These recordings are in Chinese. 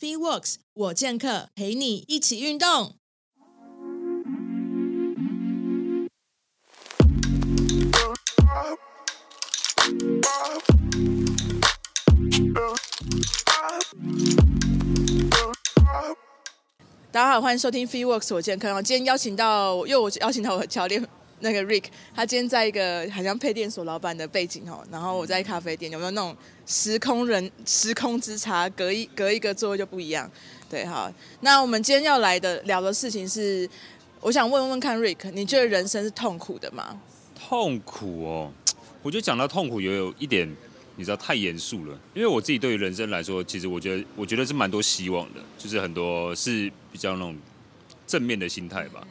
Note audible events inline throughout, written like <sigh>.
FreeWorks 我健客陪你一起运动。大家好，欢迎收听 FreeWorks 我健客。今天邀请到，又我邀请到我的教练。那个 Rick，他今天在一个好像配电所老板的背景哦，然后我在咖啡店，有没有那种时空人时空之差，隔一隔一个座位就不一样？对，好，那我们今天要来的聊的事情是，我想问问看 Rick，你觉得人生是痛苦的吗？痛苦哦，<tsk> 我觉得讲到痛苦也有一点，你知道太严肃了，因为我自己对于人生来说，其实我觉得我觉得是蛮多希望的，就是很多是比较那种正面的心态吧。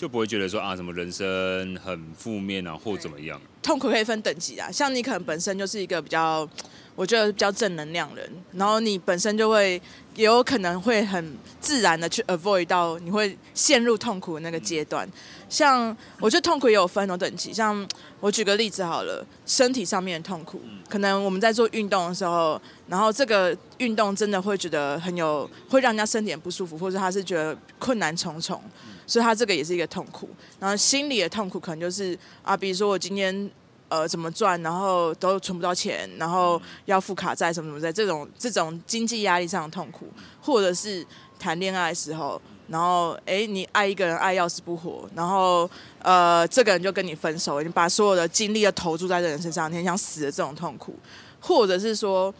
就不会觉得说啊，什么人生很负面啊，或怎么样。痛苦可以分等级啊，像你可能本身就是一个比较，我觉得比较正能量人，然后你本身就会也有可能会很自然的去 avoid 到你会陷入痛苦的那个阶段。像我觉得痛苦也有分很多等级，像我举个例子好了，身体上面的痛苦，可能我们在做运动的时候，然后这个运动真的会觉得很有，会让人家身体很不舒服，或者他是觉得困难重重。所以他这个也是一个痛苦，然后心理的痛苦可能就是啊，比如说我今天呃怎么赚，然后都存不到钱，然后要付卡债什么什么在，这种这种经济压力上的痛苦，或者是谈恋爱的时候，然后哎你爱一个人爱要死不活，然后呃这个人就跟你分手，你把所有的精力都投注在这人身上，你很想死的这种痛苦，或者是说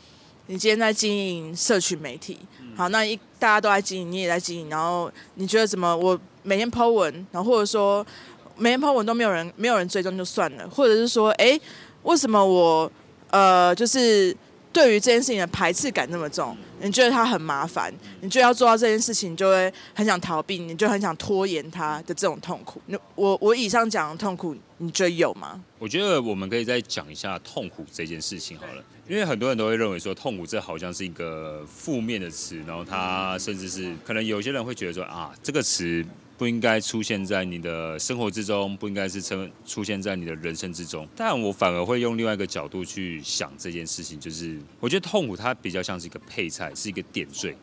你今天在经营社群媒体，好，那一大家都在经营，你也在经营，然后你觉得怎么我？每天 po 文，然后或者说每天 po 文都没有人没有人追踪就算了，或者是说，哎，为什么我呃就是对于这件事情的排斥感那么重？你觉得它很麻烦，你觉得要做到这件事情就会很想逃避，你就很想拖延它的这种痛苦。那我我以上讲的痛苦，你觉得有吗？我觉得我们可以再讲一下痛苦这件事情好了，因为很多人都会认为说痛苦这好像是一个负面的词，然后它甚至是可能有些人会觉得说啊这个词。不应该出现在你的生活之中，不应该是出出现在你的人生之中。但我反而会用另外一个角度去想这件事情，就是我觉得痛苦它比较像是一个配菜，是一个点缀，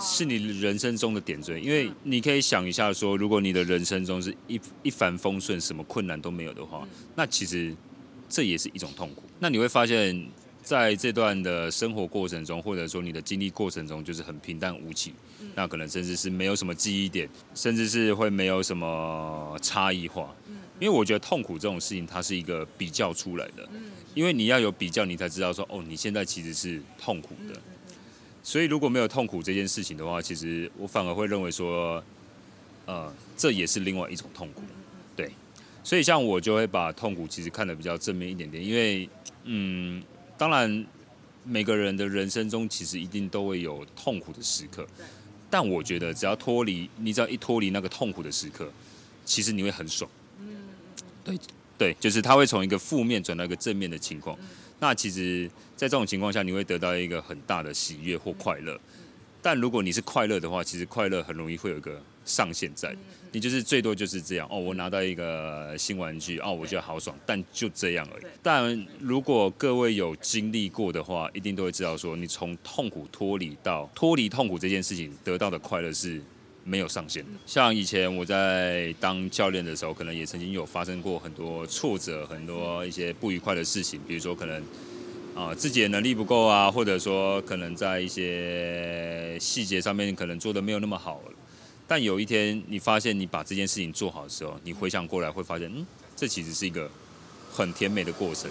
是你人生中的点缀。因为你可以想一下说，如果你的人生中是一一帆风顺，什么困难都没有的话，那其实这也是一种痛苦。那你会发现。在这段的生活过程中，或者说你的经历过程中，就是很平淡无奇，那可能甚至是没有什么记忆点，甚至是会没有什么差异化。因为我觉得痛苦这种事情，它是一个比较出来的，因为你要有比较，你才知道说，哦，你现在其实是痛苦的。所以如果没有痛苦这件事情的话，其实我反而会认为说，呃，这也是另外一种痛苦。对，所以像我就会把痛苦其实看得比较正面一点点，因为，嗯。当然，每个人的人生中其实一定都会有痛苦的时刻，但我觉得只要脱离，你只要一脱离那个痛苦的时刻，其实你会很爽。对对，就是他会从一个负面转到一个正面的情况。那其实，在这种情况下，你会得到一个很大的喜悦或快乐。但如果你是快乐的话，其实快乐很容易会有一个上限在，你就是最多就是这样哦，我拿到一个新玩具哦，我觉得好爽，但就这样而已。但如果各位有经历过的话，一定都会知道说，你从痛苦脱离到脱离痛苦这件事情得到的快乐是没有上限的。像以前我在当教练的时候，可能也曾经有发生过很多挫折，很多一些不愉快的事情，比如说可能。啊，自己的能力不够啊，或者说可能在一些细节上面可能做的没有那么好，但有一天你发现你把这件事情做好的时候，你回想过来会发现，嗯，这其实是一个很甜美的过程。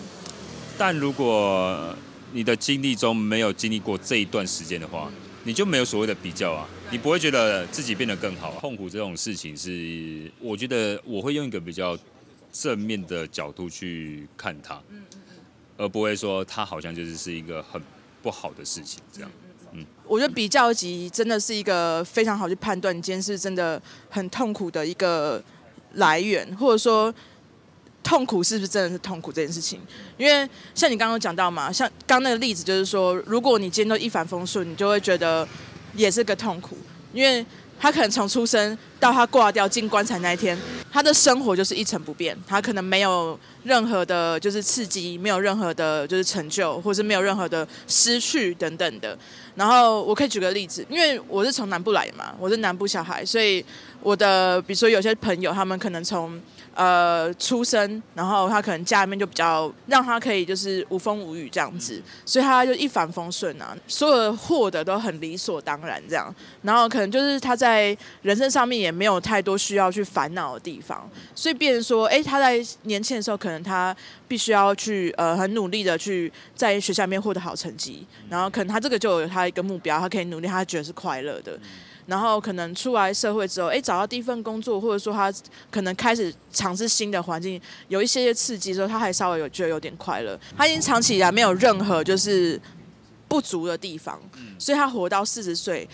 但如果你的经历中没有经历过这一段时间的话，你就没有所谓的比较啊，你不会觉得自己变得更好。痛苦这种事情是，我觉得我会用一个比较正面的角度去看它。而不会说它好像就是是一个很不好的事情，这样。我觉得比较级真的是一个非常好去判断你今天是真的很痛苦的一个来源，或者说痛苦是不是真的是痛苦这件事情。因为像你刚刚讲到嘛，像刚那个例子就是说，如果你今天都一帆风顺，你就会觉得也是个痛苦，因为他可能从出生到他挂掉进棺材那一天，他的生活就是一成不变，他可能没有任何的，就是刺激，没有任何的，就是成就，或是没有任何的失去等等的。然后我可以举个例子，因为我是从南部来的嘛，我是南部小孩，所以我的，比如说有些朋友，他们可能从。呃，出生，然后他可能家里面就比较让他可以就是无风无雨这样子，所以他就一帆风顺啊，所有的获得都很理所当然这样，然后可能就是他在人生上面也没有太多需要去烦恼的地方，所以变成说，哎，他在年轻的时候可能他必须要去呃很努力的去在学校里面获得好成绩，然后可能他这个就有他一个目标，他可以努力，他觉得是快乐的。然后可能出来社会之后，哎，找到第一份工作，或者说他可能开始尝试新的环境，有一些些刺激之后，他还稍微有觉得有点快乐。他已经长期以来没有任何就是不足的地方，所以他活到四十岁，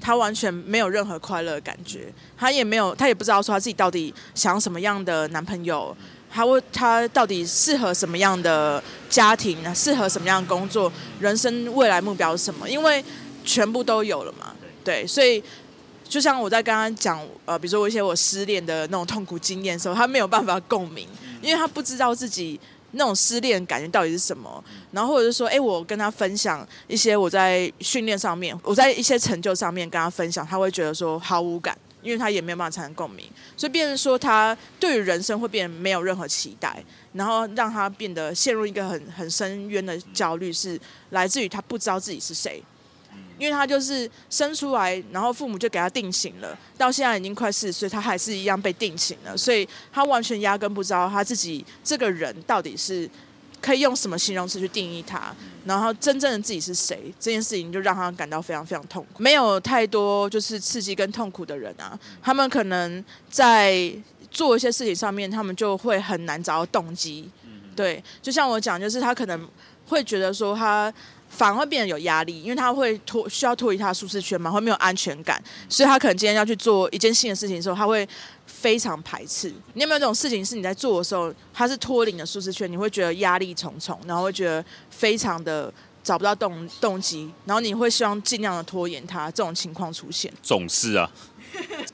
他完全没有任何快乐的感觉。他也没有，他也不知道说他自己到底想要什么样的男朋友，他会他到底适合什么样的家庭呢？适合什么样的工作？人生未来目标是什么？因为全部都有了嘛。对，所以就像我在刚刚讲，呃，比如说我一些我失恋的那种痛苦经验的时候，他没有办法共鸣，因为他不知道自己那种失恋感觉到底是什么。然后或者是说，哎，我跟他分享一些我在训练上面，我在一些成就上面跟他分享，他会觉得说毫无感，因为他也没有办法产生共鸣，所以变成说他对于人生会变得没有任何期待，然后让他变得陷入一个很很深渊的焦虑，是来自于他不知道自己是谁。因为他就是生出来，然后父母就给他定型了，到现在已经快四十岁，他还是一样被定型了，所以他完全压根不知道他自己这个人到底是可以用什么形容词去定义他，然后真正的自己是谁，这件事情就让他感到非常非常痛苦。没有太多就是刺激跟痛苦的人啊，他们可能在做一些事情上面，他们就会很难找到动机。对，就像我讲，就是他可能会觉得说他。反而会变得有压力，因为他会脱需要脱离他的舒适圈嘛，会没有安全感，所以他可能今天要去做一件新的事情的时候，他会非常排斥。你有没有这种事情是你在做的时候，他是脱离你的舒适圈，你会觉得压力重重，然后会觉得非常的找不到动动机，然后你会希望尽量的拖延他这种情况出现。总是啊，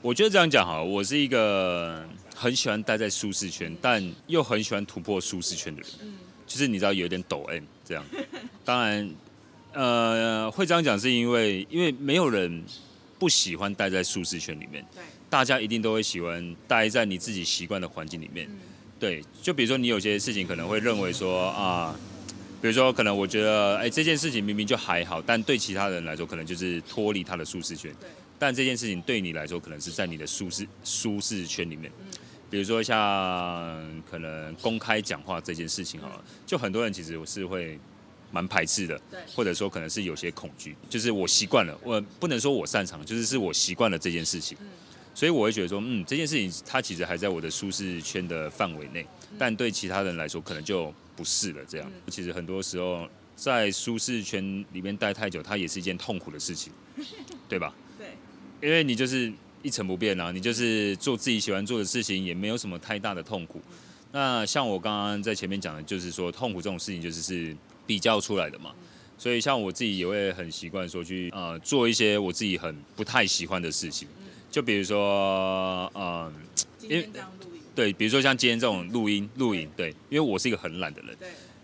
我觉得这样讲哈，我是一个很喜欢待在舒适圈，但又很喜欢突破舒适圈的人，就是你知道有点抖 M 这样，当然。呃，会这样讲是因为，因为没有人不喜欢待在舒适圈里面，对，大家一定都会喜欢待在你自己习惯的环境里面，嗯，对。就比如说你有些事情可能会认为说啊，比如说可能我觉得，哎，这件事情明明就还好，但对其他人来说可能就是脱离他的舒适圈，对。但这件事情对你来说可能是在你的舒适舒适圈里面，嗯，比如说像可能公开讲话这件事情好了，就很多人其实我是会。蛮排斥的，或者说可能是有些恐惧，就是我习惯了，我不能说我擅长，就是是我习惯了这件事情，所以我会觉得说，嗯，这件事情它其实还在我的舒适圈的范围内，但对其他人来说可能就不是了。这样，其实很多时候在舒适圈里面待太久，它也是一件痛苦的事情，<laughs> 对吧？对，因为你就是一成不变啊，你就是做自己喜欢做的事情，也没有什么太大的痛苦。那像我刚刚在前面讲的，就是说痛苦这种事情，就是是。比较出来的嘛，所以像我自己也会很习惯说去呃做一些我自己很不太喜欢的事情，就比如说嗯，因为对，比如说像今天这种录音录影，对，因为我是一个很懒的人，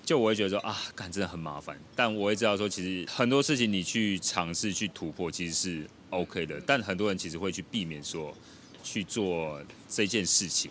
就我会觉得说啊，干真的很麻烦，但我会知道说其实很多事情你去尝试去突破其实是 OK 的，但很多人其实会去避免说去做这件事情。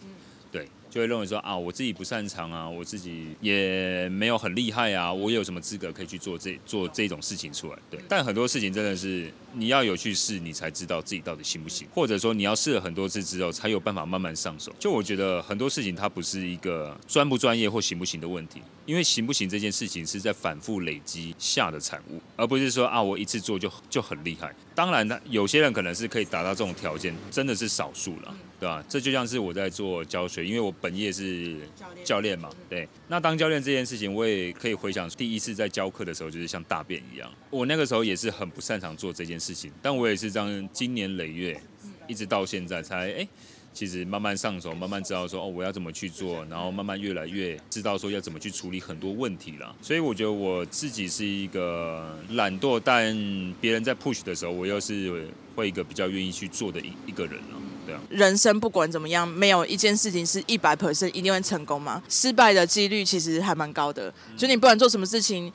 对就会认为说啊，我自己不擅长啊，我自己也没有很厉害啊，我有什么资格可以去做这做这种事情出来？对，但很多事情真的是你要有去试，你才知道自己到底行不行，或者说你要试了很多次之后，才有办法慢慢上手。就我觉得很多事情它不是一个专不专业或行不行的问题，因为行不行这件事情是在反复累积下的产物，而不是说啊，我一次做就就很厉害。当然，他有些人可能是可以达到这种条件，真的是少数了。对吧？这就像是我在做教学，因为我本业是教练嘛。对，那当教练这件事情，我也可以回想第一次在教课的时候，就是像大便一样。我那个时候也是很不擅长做这件事情，但我也是这样经年累月，一直到现在才哎，其实慢慢上手，慢慢知道说哦，我要怎么去做，然后慢慢越来越知道说要怎么去处理很多问题了。所以我觉得我自己是一个懒惰，但别人在 push 的时候，我又是会一个比较愿意去做的一一个人了。人生不管怎么样，没有一件事情是一百 percent 一定会成功嘛，失败的几率其实还蛮高的。就你不管做什么事情。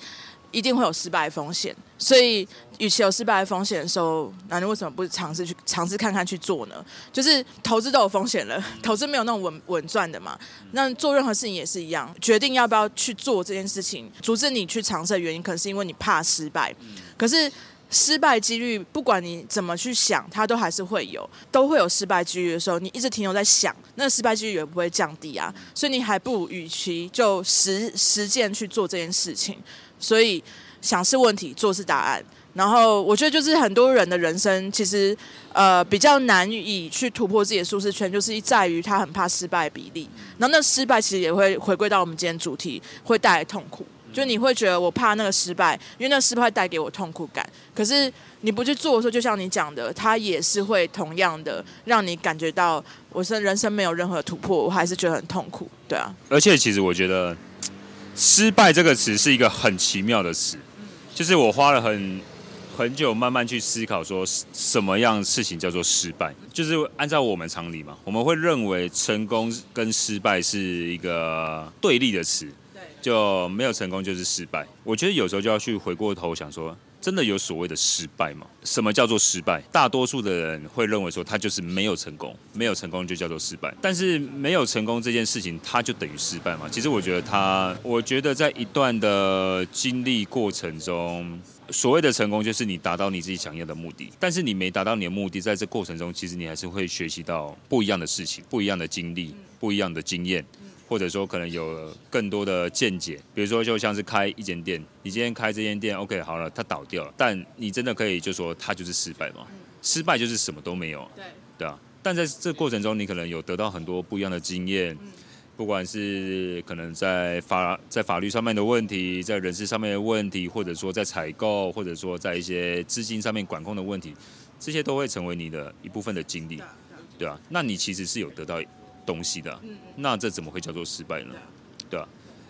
一定会有失败风险，所以与其有失败的风险的时候，那你为什么不尝试去尝试看看去做呢？就是投资都有风险了，投资没有那种稳稳赚的嘛。那做任何事情也是一样，决定要不要去做这件事情，阻止你去尝试的原因，可能是因为你怕失败。可是失败几率，不管你怎么去想，它都还是会有，都会有失败几率的时候，你一直停留在想，那失败几率也不会降低啊。所以你还不如与其就实实践去做这件事情。所以想是问题，做是答案。然后我觉得就是很多人的人生其实呃比较难以去突破自己的舒适圈，就是在于他很怕失败比例。然后那失败其实也会回归到我们今天主题，会带来痛苦。就你会觉得我怕那个失败，因为那个失败带给我痛苦感。可是你不去做的时候，就像你讲的，它也是会同样的让你感觉到我是人生没有任何突破，我还是觉得很痛苦。对啊。而且其实我觉得。失败这个词是一个很奇妙的词，就是我花了很很久慢慢去思考，说什么样事情叫做失败。就是按照我们常理嘛，我们会认为成功跟失败是一个对立的词，就没有成功就是失败。我觉得有时候就要去回过头想说。真的有所谓的失败吗？什么叫做失败？大多数的人会认为说他就是没有成功，没有成功就叫做失败。但是没有成功这件事情，它就等于失败吗？其实我觉得它，我觉得在一段的经历过程中，所谓的成功就是你达到你自己想要的目的。但是你没达到你的目的，在这过程中，其实你还是会学习到不一样的事情，不一样的经历，不一样的经验。或者说可能有更多的见解，比如说就像是开一间店，你今天开这间店，OK 好了，它倒掉了，但你真的可以就说它就是失败吗？失败就是什么都没有，对对啊。但在这过程中，你可能有得到很多不一样的经验，不管是可能在法在法律上面的问题，在人事上面的问题，或者说在采购，或者说在一些资金上面管控的问题，这些都会成为你的一部分的经历，对啊。那你其实是有得到。东西的，那这怎么会叫做失败呢？对啊，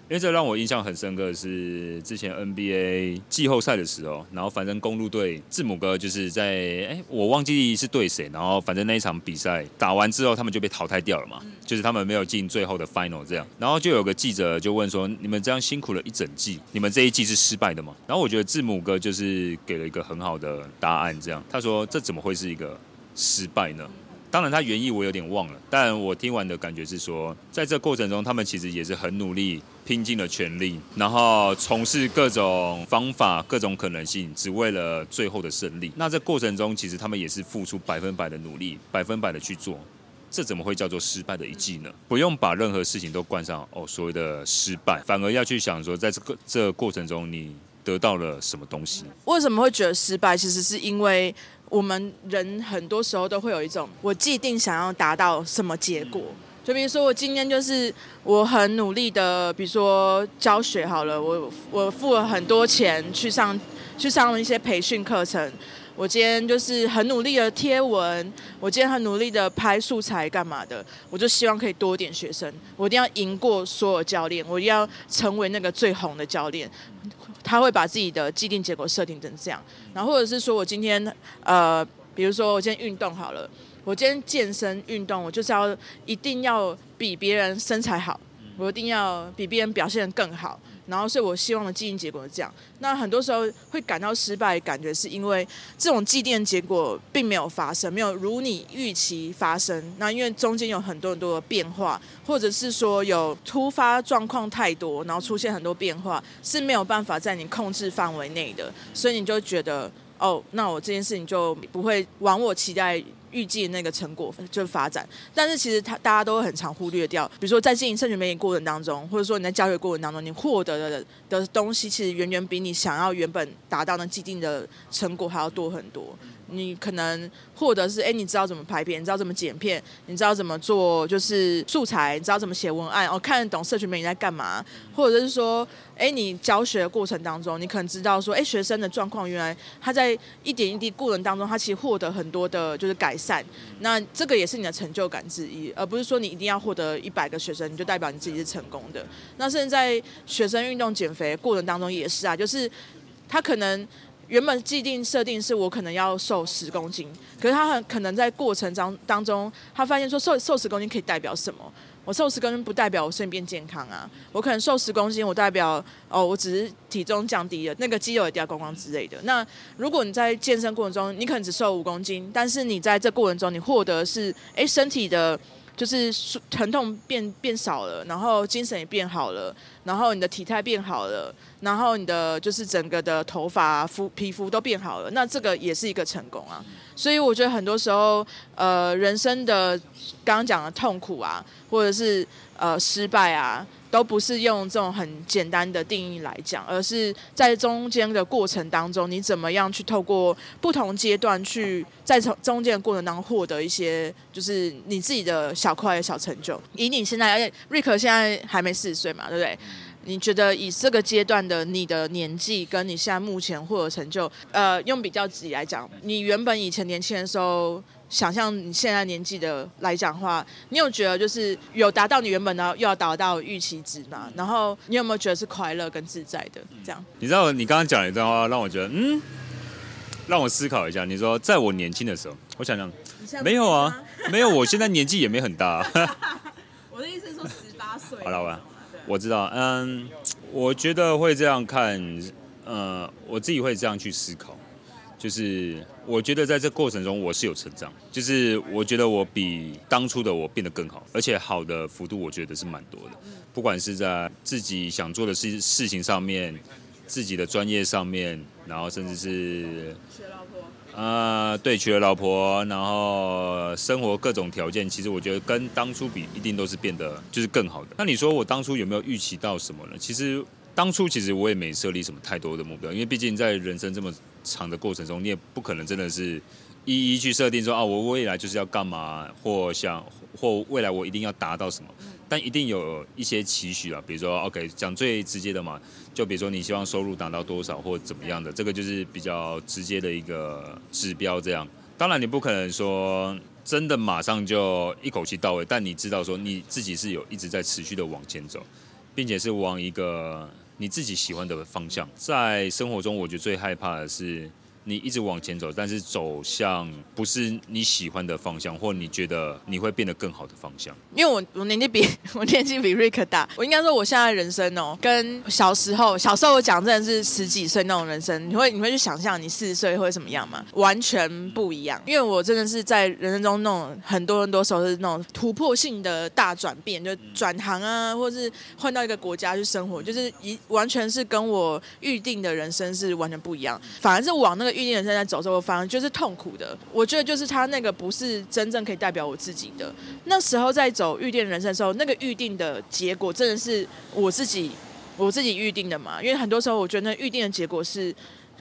因为这让我印象很深刻的是之前 NBA 季后赛的时候，然后反正公路队字母哥就是在哎，我忘记是对谁，然后反正那一场比赛打完之后，他们就被淘汰掉了嘛，就是他们没有进最后的 final 这样，然后就有个记者就问说：“你们这样辛苦了一整季，你们这一季是失败的吗？”然后我觉得字母哥就是给了一个很好的答案，这样。他说：“这怎么会是一个失败呢？”当然，他原意我有点忘了，但我听完的感觉是说，在这过程中，他们其实也是很努力，拼尽了全力，然后从事各种方法、各种可能性，只为了最后的胜利。那这过程中，其实他们也是付出百分百的努力，百分百的去做。这怎么会叫做失败的一季呢？不用把任何事情都冠上哦所谓的失败，反而要去想说，在这个这个过程中，你得到了什么东西？为什么会觉得失败？其实是因为。我们人很多时候都会有一种我既定想要达到什么结果，就比如说我今天就是我很努力的，比如说教学好了，我我付了很多钱去上去上一些培训课程，我今天就是很努力的贴文，我今天很努力的拍素材干嘛的，我就希望可以多点学生，我一定要赢过所有教练，我一定要成为那个最红的教练。他会把自己的既定结果设定成这样，然后或者是说我今天呃，比如说我今天运动好了，我今天健身运动，我就是要一定要比别人身材好，我一定要比别人表现更好。然后，所以我希望的既定结果是这样。那很多时候会感到失败，感觉是因为这种祭奠结果并没有发生，没有如你预期发生。那因为中间有很多很多的变化，或者是说有突发状况太多，然后出现很多变化，是没有办法在你控制范围内的。所以你就觉得，哦，那我这件事情就不会往我期待。预计那个成果就发展，但是其实他大家都会很常忽略掉，比如说在经营社群媒体过程当中，或者说你在教学过程当中，你获得的的东西其实远远比你想要原本达到的既定的成果还要多很多。你可能获得是，哎，你知道怎么拍片，你知道怎么剪片，你知道怎么做就是素材，你知道怎么写文案，哦，看得懂社群媒体在干嘛，或者是说，哎，你教学的过程当中，你可能知道说，哎，学生的状况原来他在一点一滴过程当中，他其实获得很多的就是改善，那这个也是你的成就感之一，而不是说你一定要获得一百个学生，你就代表你自己是成功的。那甚至在学生运动减肥过程当中也是啊，就是他可能。原本既定设定是我可能要瘦十公斤，可是他很可能在过程当当中，他发现说瘦瘦十公斤可以代表什么？我瘦十公斤不代表我身体健康啊，我可能瘦十公斤，我代表哦，我只是体重降低了，那个肌肉也掉光光之类的。那如果你在健身过程中，你可能只瘦五公斤，但是你在这过程中你获得是哎身体的。就是疼痛变变少了，然后精神也变好了，然后你的体态变好了，然后你的就是整个的头发、肤皮肤都变好了，那这个也是一个成功啊。所以我觉得很多时候，呃，人生的刚刚讲的痛苦啊，或者是呃失败啊。都不是用这种很简单的定义来讲，而是在中间的过程当中，你怎么样去透过不同阶段去在从中间的过程当中获得一些，就是你自己的小块的小成就。以你现在，而且瑞克现在还没四十岁嘛，对不对？你觉得以这个阶段的你的年纪，跟你现在目前获得成就，呃，用比较级来讲，你原本以前年轻的时候。想象你现在年纪的来讲的话，你有觉得就是有达到你原本的又要达到预期值吗？然后你有没有觉得是快乐跟自在的这样？你知道你刚刚讲了一段话，让我觉得嗯，让我思考一下。你说在我年轻的时候，我想想，没有啊，没有，我现在年纪也没很大。<laughs> 我的意思是说十八岁。好了，我我知道，嗯，我觉得会这样看，呃，我自己会这样去思考。就是我觉得在这过程中我是有成长，就是我觉得我比当初的我变得更好，而且好的幅度我觉得是蛮多的。不管是在自己想做的事事情上面，自己的专业上面，然后甚至是娶老婆啊、呃，对，娶了老婆，然后生活各种条件，其实我觉得跟当初比一定都是变得就是更好的。那你说我当初有没有预期到什么呢？其实当初其实我也没设立什么太多的目标，因为毕竟在人生这么长的过程中，你也不可能真的是一一去设定说啊，我未来就是要干嘛，或想或未来我一定要达到什么，但一定有一些期许啊，比如说 OK，讲最直接的嘛，就比如说你希望收入达到多少或怎么样的，这个就是比较直接的一个指标。这样，当然你不可能说真的马上就一口气到位，但你知道说你自己是有一直在持续的往前走，并且是往一个。你自己喜欢的方向，在生活中，我觉得最害怕的是。你一直往前走，但是走向不是你喜欢的方向，或你觉得你会变得更好的方向。因为我我年纪比 <laughs> 我年纪比瑞克大，我应该说我现在人生哦，跟小时候小时候我讲真的是十几岁那种人生，你会你会去想象你四十岁会怎么样吗？完全不一样。因为我真的是在人生中那种很多很多时候是那种突破性的大转变，就转行啊，或是换到一个国家去生活，就是一完全是跟我预定的人生是完全不一样，反而是往那个。预定人生在走这个方向就是痛苦的，我觉得就是他那个不是真正可以代表我自己的。那时候在走预定人生的时候，那个预定的结果真的是我自己我自己预定的嘛？因为很多时候我觉得那预定的结果是，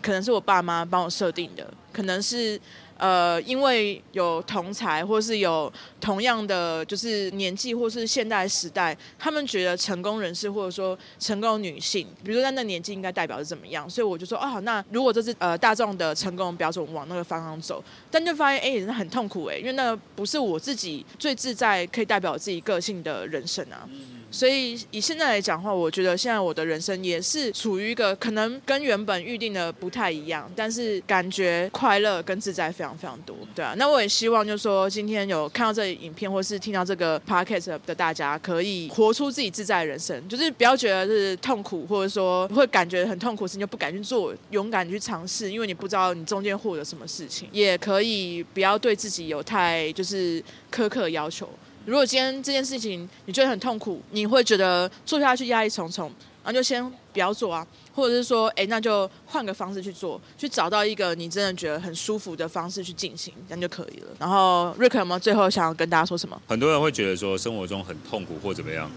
可能是我爸妈帮我设定的，可能是。呃，因为有同才，或是有同样的就是年纪，或是现代时代，他们觉得成功人士或者说成功女性，比如说在那年纪应该代表是怎么样，所以我就说，哦，那如果这是呃大众的成功标准，往那个方向走，但就发现，哎，也是很痛苦哎，因为那不是我自己最自在，可以代表我自己个性的人生啊。所以以现在来讲的话，我觉得现在我的人生也是处于一个可能跟原本预定的不太一样，但是感觉快乐跟自在非常非常多，对啊。那我也希望就是说，今天有看到这影片或是听到这个 podcast 的大家，可以活出自己自在的人生，就是不要觉得是痛苦，或者说会感觉很痛苦，事情就不敢去做，勇敢去尝试，因为你不知道你中间获得什么事情，也可以不要对自己有太就是苛刻的要求。如果今天这件事情你觉得很痛苦，你会觉得做下去压力重重，那就先不要做啊，或者是说，哎，那就换个方式去做，去找到一个你真的觉得很舒服的方式去进行，这样就可以了。然后瑞克有没有最后想要跟大家说什么？很多人会觉得说生活中很痛苦或怎么样，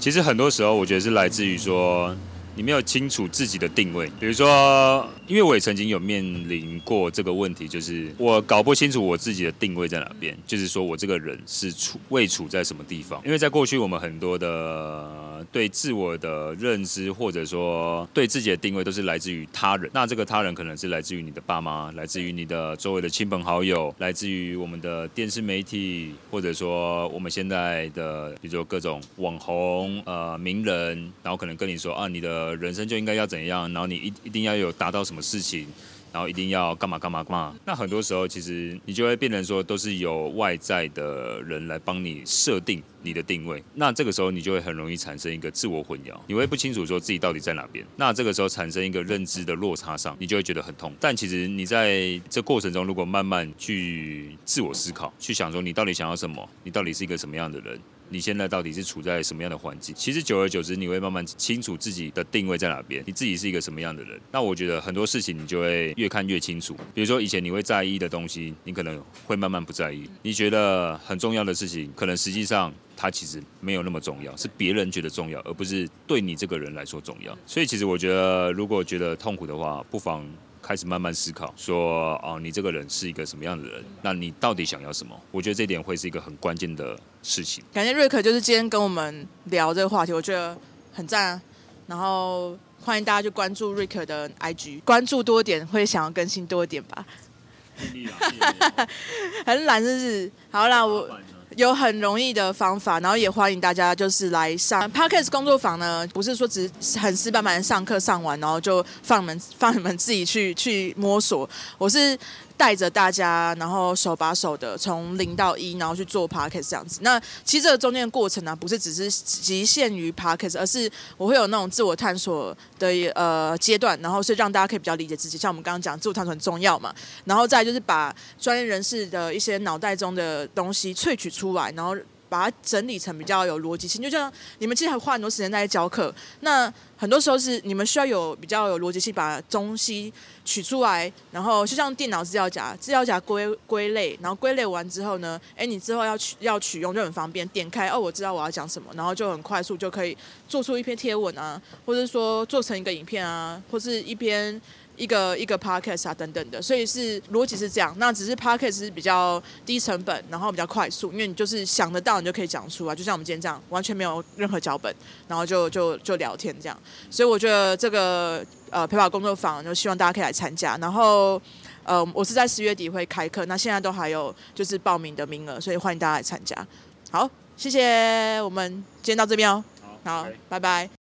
其实很多时候我觉得是来自于说你没有清楚自己的定位。比如说，因为我也曾经有面临过这个问题，就是我搞不清楚我自己的定位在哪边，就是说我这个人是处位处在什么地方。因为在过去，我们很多的对自我的认知，或者说对自己的定位，都是来自于他人。那这个他人可能是来自于你的爸妈，来自于你的周围的亲朋好友，来自于我们的电视媒体，或者说我们现在的，比如说各种网红、呃名人，然后可能跟你说啊，你的人生就应该要怎样，然后你一一定要有达到什么事情。然后一定要干嘛干嘛干嘛？那很多时候其实你就会变成说，都是有外在的人来帮你设定你的定位。那这个时候你就会很容易产生一个自我混淆，你会不清楚说自己到底在哪边。那这个时候产生一个认知的落差上，你就会觉得很痛。但其实你在这过程中，如果慢慢去自我思考，去想说你到底想要什么，你到底是一个什么样的人。你现在到底是处在什么样的环境？其实久而久之，你会慢慢清楚自己的定位在哪边，你自己是一个什么样的人。那我觉得很多事情你就会越看越清楚。比如说以前你会在意的东西，你可能会慢慢不在意。你觉得很重要的事情，可能实际上它其实没有那么重要，是别人觉得重要，而不是对你这个人来说重要。所以其实我觉得，如果觉得痛苦的话，不妨。开始慢慢思考，说啊，你这个人是一个什么样的人？那你到底想要什么？我觉得这点会是一个很关键的事情。感谢瑞克，就是今天跟我们聊这个话题，我觉得很赞啊。然后欢迎大家去关注瑞克的 IG，关注多点会想要更新多一点吧。<laughs> 很懒，是不是？好啦，我。有很容易的方法，然后也欢迎大家就是来上 parkas 工作坊呢。不是说只很死板板上课上完，然后就放你们放你们自己去去摸索。我是。带着大家，然后手把手的从零到一，然后去做 Podcast 这样子。那其实这个中间的过程呢、不是只是局限于 Podcast，而是我会有那种自我探索的呃阶段，然后是让大家可以比较理解自己。像我们刚刚讲，自我探索很重要嘛。然后再就是把专业人士的一些脑袋中的东西萃取出来，然后。把它整理成比较有逻辑性，就像你们其实还花很多时间在教课，那很多时候是你们需要有比较有逻辑性，把东西取出来，然后就像电脑资料夹，资料夹归归类，然后归类完之后呢，哎，你之后要取要取用就很方便，点开哦，我知道我要讲什么，然后就很快速就可以做出一篇贴文啊，或者说做成一个影片啊，或是一篇。一个一个 podcast 啊等等的，所以是逻辑是这样。那只是 podcast 是比较低成本，然后比较快速，因为你就是想得到你就可以讲出来，就像我们今天这样，完全没有任何脚本，然后就就就聊天这样。所以我觉得这个呃陪跑工作坊就希望大家可以来参加。然后呃我是在十月底会开课，那现在都还有就是报名的名额，所以欢迎大家来参加。好，谢谢，我们今天到这边哦。好，好，拜拜。